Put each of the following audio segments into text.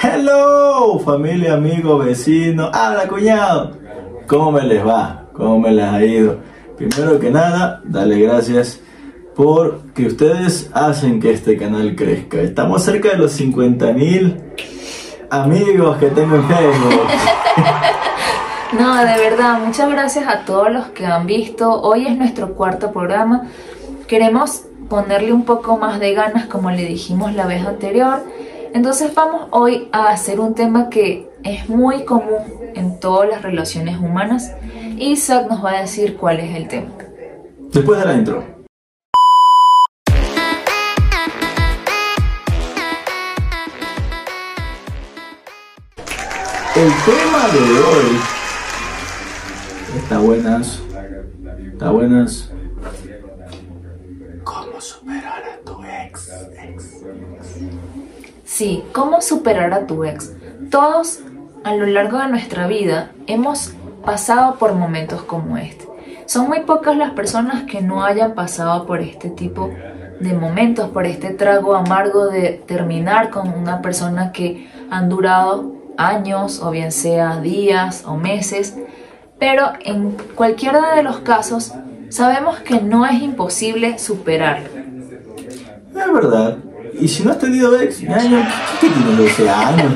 Hello, familia, amigo, vecino, habla cuñado. ¿Cómo me les va? ¿Cómo me les ha ido? Primero que nada, dale gracias por que ustedes hacen que este canal crezca. Estamos cerca de los 50 mil amigos que tengo en Facebook. No, de verdad, muchas gracias a todos los que han visto. Hoy es nuestro cuarto programa. Queremos ponerle un poco más de ganas, como le dijimos la vez anterior. Entonces vamos hoy a hacer un tema que es muy común en todas las relaciones humanas. Isaac nos va a decir cuál es el tema. Después de la intro. El tema de hoy está buenas, está buenas. ¿Cómo superar a tu ex? Sí, ¿cómo superar a tu ex? Todos a lo largo de nuestra vida hemos pasado por momentos como este. Son muy pocas las personas que no hayan pasado por este tipo de momentos, por este trago amargo de terminar con una persona que han durado años o bien sea días o meses. Pero en cualquiera de los casos sabemos que no es imposible superarlo. Es verdad. Y si no has tenido ex, ¿qué, tienes 12 años?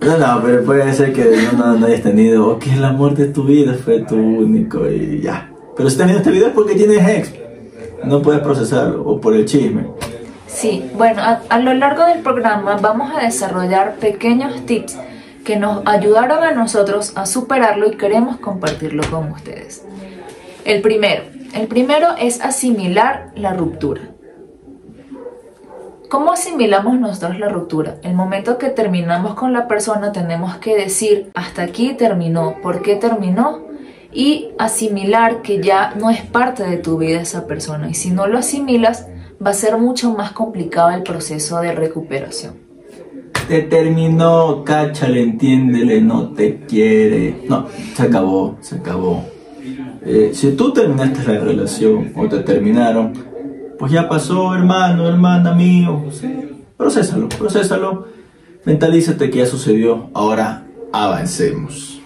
No, no, pero puede ser que no, no, hayas tenido, o que el amor de tu vida fue tu único y ya. Pero si estás viendo este video es porque tienes ex, no puedes procesarlo, o por el chisme. Sí, bueno, a, a lo largo del programa vamos a desarrollar pequeños tips que nos ayudaron a nosotros a superarlo y queremos compartirlo con ustedes. El primero, el primero es asimilar la ruptura. ¿Cómo asimilamos nosotros la ruptura? El momento que terminamos con la persona tenemos que decir hasta aquí terminó, por qué terminó y asimilar que ya no es parte de tu vida esa persona. Y si no lo asimilas, va a ser mucho más complicado el proceso de recuperación. Te terminó, cáchale, entiéndele, no te quiere. No, se acabó, se acabó. Eh, si tú terminaste la relación o te terminaron, pues ya pasó, hermano, hermana mío. Sí. Procésalo, procésalo. Mentalízate que ya sucedió. Ahora avancemos.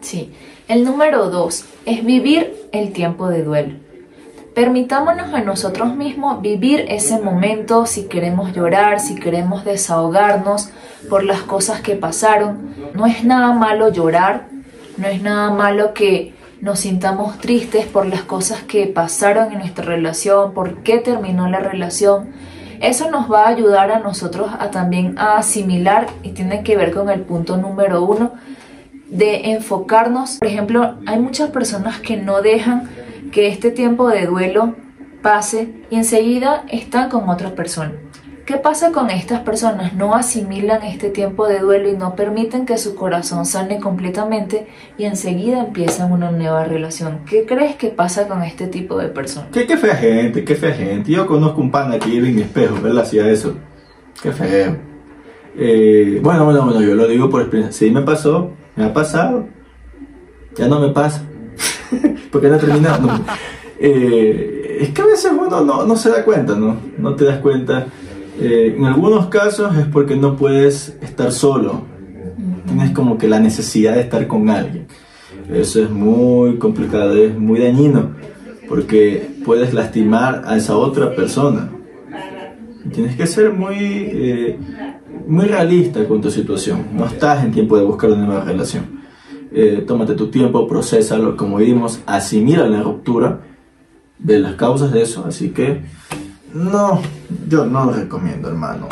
Sí. El número dos es vivir el tiempo de duelo. Permitámonos a nosotros mismos vivir ese momento si queremos llorar, si queremos desahogarnos por las cosas que pasaron. No es nada malo llorar, no es nada malo que nos sintamos tristes por las cosas que pasaron en nuestra relación, por qué terminó la relación. Eso nos va a ayudar a nosotros a también a asimilar y tiene que ver con el punto número uno de enfocarnos. Por ejemplo, hay muchas personas que no dejan que este tiempo de duelo pase y enseguida están con otra persona. ¿Qué pasa con estas personas? No asimilan este tiempo de duelo y no permiten que su corazón sane completamente y enseguida empiezan una nueva relación. ¿Qué crees que pasa con este tipo de personas? ¿Qué, qué fea gente, qué fea gente. Yo conozco un pana que vive en mi espejo, él hacía eso. Qué feo. Eh, bueno, bueno, bueno, yo lo digo por experiencia. Sí me pasó, me ha pasado. Ya no me pasa. Porque no he terminado. Eh, es que a veces uno no, no se da cuenta, ¿no? No te das cuenta. Eh, en algunos casos es porque no puedes estar solo. Tienes como que la necesidad de estar con alguien. Eso es muy complicado, es muy dañino, porque puedes lastimar a esa otra persona. Tienes que ser muy, eh, muy realista con tu situación. No estás en tiempo de buscar una nueva relación. Eh, tómate tu tiempo, procesalo, como vimos, asimila la ruptura, de las causas de eso. Así que no, yo no lo recomiendo, hermano.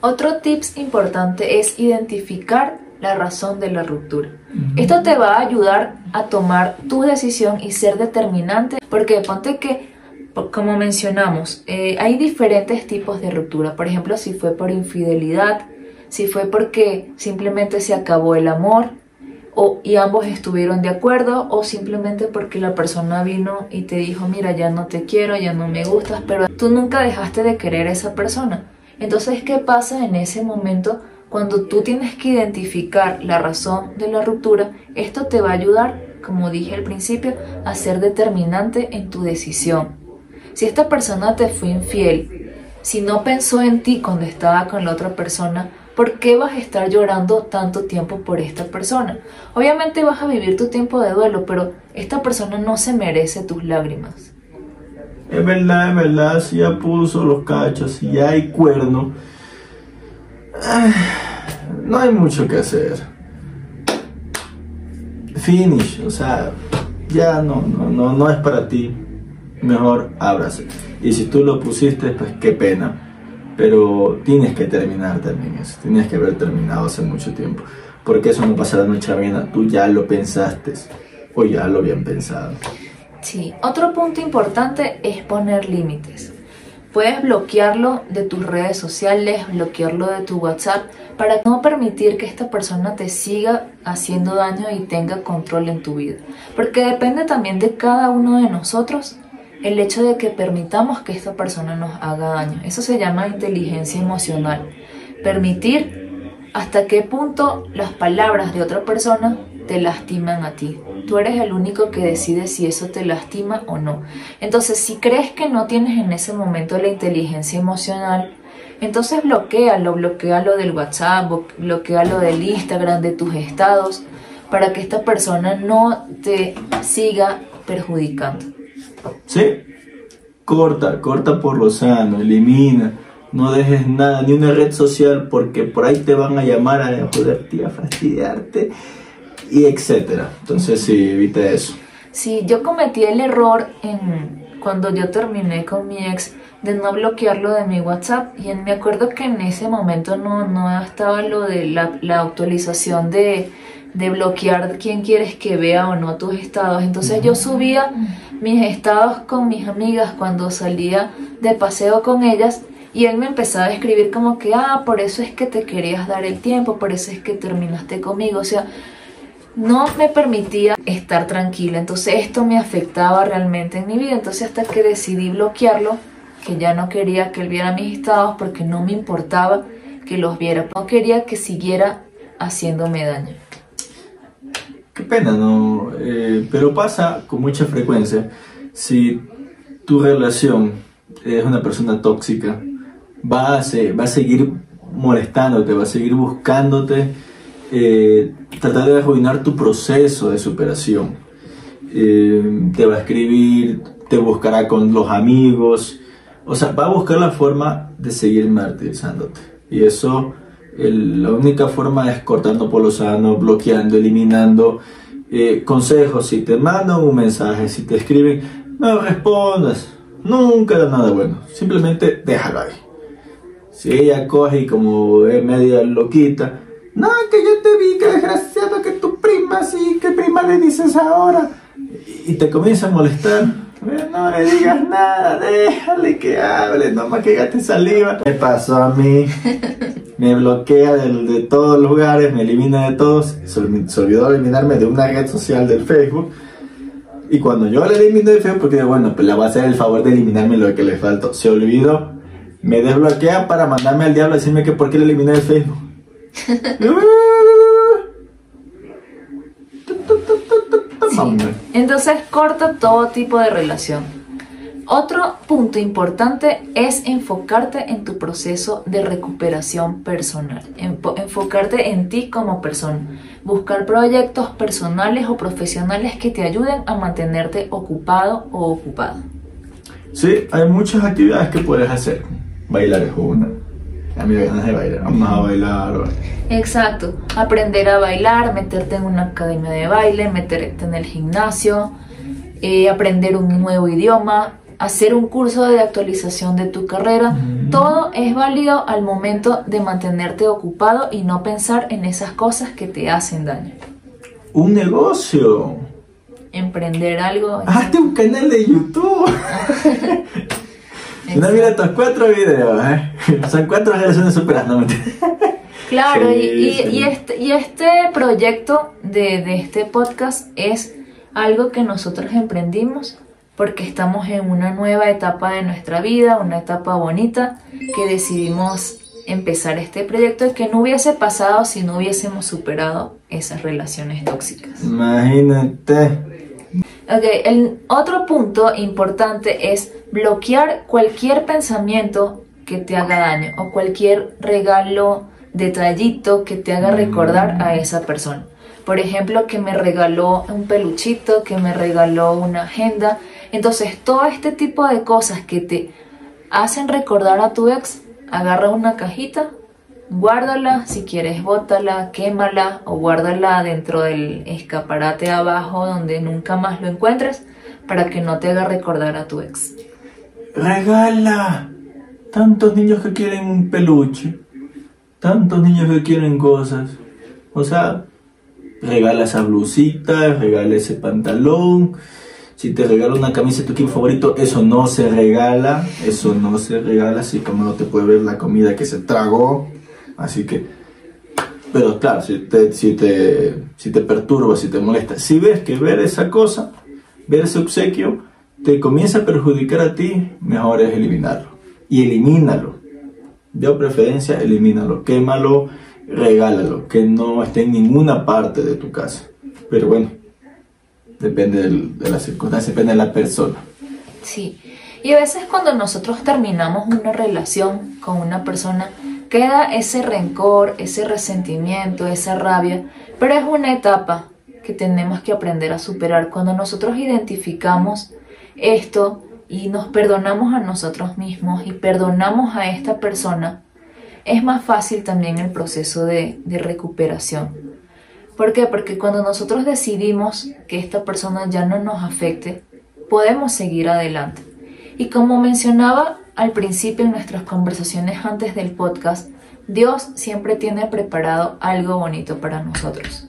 Otro tips importante es identificar la razón de la ruptura. Esto te va a ayudar a tomar tu decisión y ser determinante, porque ponte que, como mencionamos, eh, hay diferentes tipos de ruptura. Por ejemplo, si fue por infidelidad, si fue porque simplemente se acabó el amor, o, y ambos estuvieron de acuerdo o simplemente porque la persona vino y te dijo, mira, ya no te quiero, ya no me gustas, pero tú nunca dejaste de querer a esa persona. Entonces, ¿qué pasa en ese momento cuando tú tienes que identificar la razón de la ruptura? Esto te va a ayudar, como dije al principio, a ser determinante en tu decisión. Si esta persona te fue infiel Si no pensó en ti cuando estaba con la otra persona, ¿por qué vas a estar llorando tanto tiempo por esta persona? Obviamente vas a vivir tu tiempo de duelo, pero esta persona no se merece tus lágrimas. Es verdad, es verdad, si ya puso los cachos, si ya hay cuerno, no hay mucho que hacer. Finish, o sea, ya no, no, no, no es para ti. Mejor ábrase. Y si tú lo pusiste, pues qué pena. Pero tienes que terminar también eso. Tienes que haber terminado hace mucho tiempo. Porque eso no pasa la noche a mañana. Tú ya lo pensaste o ya lo habían pensado. Sí, otro punto importante es poner límites. Puedes bloquearlo de tus redes sociales, bloquearlo de tu WhatsApp para no permitir que esta persona te siga haciendo daño y tenga control en tu vida. Porque depende también de cada uno de nosotros el hecho de que permitamos que esta persona nos haga daño. Eso se llama inteligencia emocional. Permitir hasta qué punto las palabras de otra persona te lastiman a ti. Tú eres el único que decide si eso te lastima o no. Entonces, si crees que no tienes en ese momento la inteligencia emocional, entonces bloquealo, bloquealo del WhatsApp, bloquealo del Instagram, de tus estados, para que esta persona no te siga perjudicando. ¿Sí? Corta, corta por lo sano, elimina. No dejes nada, ni una red social, porque por ahí te van a llamar a joderte, a fastidiarte, y etcétera. Entonces, sí, evita eso. Sí, yo cometí el error en cuando yo terminé con mi ex de no bloquearlo de mi WhatsApp y me acuerdo que en ese momento no, no estaba lo de la, la actualización de, de bloquear quién quieres que vea o no tus estados. Entonces yo subía mis estados con mis amigas cuando salía de paseo con ellas y él me empezaba a escribir como que, ah, por eso es que te querías dar el tiempo, por eso es que terminaste conmigo. O sea, no me permitía estar tranquila. Entonces esto me afectaba realmente en mi vida. Entonces hasta que decidí bloquearlo, que ya no quería que él viera mis estados porque no me importaba que los viera. No quería que siguiera haciéndome daño. Pena, ¿no? Eh, pero pasa con mucha frecuencia. Si tu relación es una persona tóxica, va a, va a seguir molestándote, va a seguir buscándote, eh, tratar de arruinar tu proceso de superación. Eh, te va a escribir, te buscará con los amigos, o sea, va a buscar la forma de seguir martirizándote. Y eso la única forma es cortando por lo sano, bloqueando, eliminando. Eh, consejos, si te mandan un mensaje, si te escriben, no respondas. Nunca da nada bueno. Simplemente déjalo ahí. Si ella coge y como es media loquita, no, que yo te vi, que desgraciado, que tu prima, sí, que prima le dices ahora. Y te comienza a molestar. No le digas nada, déjale que hable, nomás que te saliva. Me pasó a mí. me bloquea de, todos los lugares, me elimina de todos, se, olvidó eliminarme de una red social del Facebook. Y cuando yo le elimino de Facebook, porque bueno, pues le voy a hacer el favor de eliminarme lo que le faltó, se olvidó, me desbloquea para mandarme al diablo a decirme que por qué le eliminé de Facebook. Entonces corta todo tipo de relación otro punto importante es enfocarte en tu proceso de recuperación personal, enfocarte en ti como persona, buscar proyectos personales o profesionales que te ayuden a mantenerte ocupado o ocupada. Sí, hay muchas actividades que puedes hacer. Bailar es una. A mí me ganas de bailar, vamos a bailar. Exacto, aprender a bailar, meterte en una academia de baile, meterte en el gimnasio, eh, aprender un nuevo idioma, hacer un curso de actualización de tu carrera, todo es válido al momento de mantenerte ocupado y no pensar en esas cosas que te hacen daño. Un negocio. Emprender algo. Hazte un canal de YouTube. no mira estos cuatro videos, ¿eh? Son cuatro generaciones superando. claro, y, este, y este proyecto de, de este podcast es algo que nosotros emprendimos porque estamos en una nueva etapa de nuestra vida, una etapa bonita, que decidimos empezar este proyecto que no hubiese pasado si no hubiésemos superado esas relaciones tóxicas. Imagínate. Ok, el otro punto importante es bloquear cualquier pensamiento que te haga daño o cualquier regalo, detallito que te haga recordar a esa persona. Por ejemplo, que me regaló un peluchito, que me regaló una agenda. Entonces, todo este tipo de cosas que te hacen recordar a tu ex, agarra una cajita, guárdala, si quieres bótala, quémala o guárdala dentro del escaparate abajo donde nunca más lo encuentres para que no te haga recordar a tu ex. Regala. Tantos niños que quieren un peluche. Tantos niños que quieren cosas. O sea, regala esa blusita, regala ese pantalón. Si te regala una camisa de tu equipo favorito, eso no se regala. Eso no se regala, así como no te puede ver la comida que se tragó. Así que, pero claro, si te, si te, si te perturba, si te molesta, si ves que ver esa cosa, ver ese obsequio, te comienza a perjudicar a ti, mejor es eliminarlo. Y elimínalo. De preferencia, elimínalo. Quémalo, regálalo. Que no esté en ninguna parte de tu casa. Pero bueno, depende de la circunstancia, depende de la persona. Sí. Y a veces cuando nosotros terminamos una relación con una persona, queda ese rencor, ese resentimiento, esa rabia, pero es una etapa que tenemos que aprender a superar. Cuando nosotros identificamos esto y nos perdonamos a nosotros mismos y perdonamos a esta persona, es más fácil también el proceso de, de recuperación. ¿Por qué? Porque cuando nosotros decidimos que esta persona ya no nos afecte, podemos seguir adelante. Y como mencionaba al principio en nuestras conversaciones antes del podcast, Dios siempre tiene preparado algo bonito para nosotros.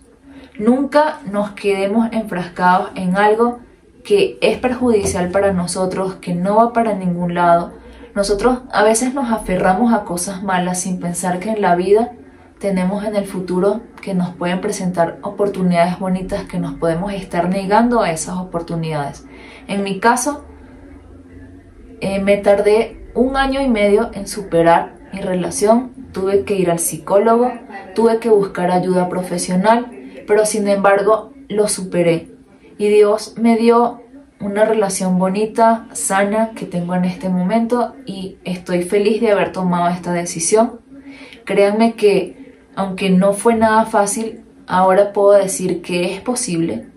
Nunca nos quedemos enfrascados en algo que es perjudicial para nosotros, que no va para ningún lado. Nosotros a veces nos aferramos a cosas malas sin pensar que en la vida tenemos en el futuro que nos pueden presentar oportunidades bonitas que nos podemos estar negando a esas oportunidades. En mi caso, eh, me tardé un año y medio en superar mi relación, tuve que ir al psicólogo, tuve que buscar ayuda profesional, pero sin embargo lo superé y Dios me dio una relación bonita, sana que tengo en este momento y estoy feliz de haber tomado esta decisión. Créanme que aunque no fue nada fácil, ahora puedo decir que es posible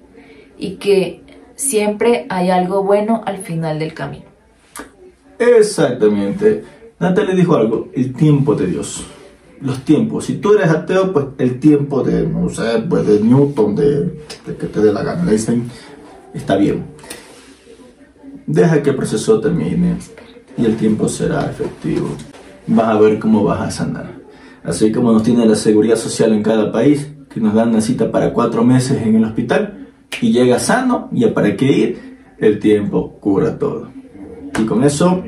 y que siempre hay algo bueno al final del camino. Exactamente. Natalie dijo algo, el tiempo de Dios los tiempos. Si tú eres ateo, pues el tiempo de, pues de Newton, de, que te dé la gana, dicen, está bien. Deja que el proceso termine y el tiempo será efectivo. Vas a ver cómo vas a sanar. Así como nos tiene la seguridad social en cada país, que nos dan una cita para cuatro meses en el hospital y llega sano, y para qué ir, el tiempo cura todo. Y con eso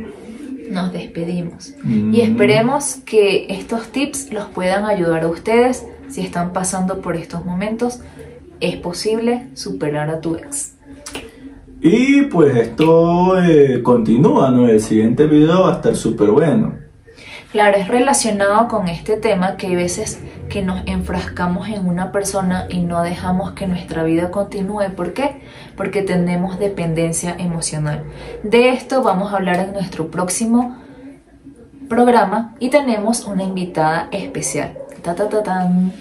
nos despedimos. Mm. Y esperemos que estos tips los puedan ayudar a ustedes si están pasando por estos momentos. Es posible superar a tu ex. Y pues esto eh, continúa, ¿no? El siguiente video va a estar súper bueno. Claro, es relacionado con este tema que hay veces que nos enfrascamos en una persona y no dejamos que nuestra vida continúe. ¿Por qué? Porque tenemos dependencia emocional. De esto vamos a hablar en nuestro próximo programa y tenemos una invitada especial.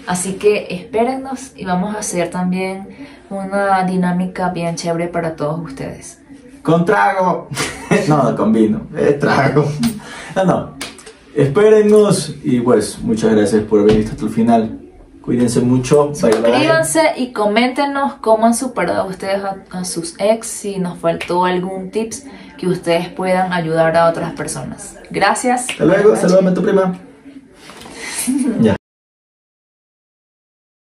Así que espérennos y vamos a hacer también una dinámica bien chévere para todos ustedes. Con trago. no, con vino. Es trago. No, no. Espérennos y pues muchas gracias por venir hasta el final. Cuídense mucho. Suscríbanse y coméntenos cómo han superado ustedes a, sus ex, si nos faltó algún tips que ustedes puedan ayudar a otras personas. Gracias. Hasta luego, saludame a tu prima. ya.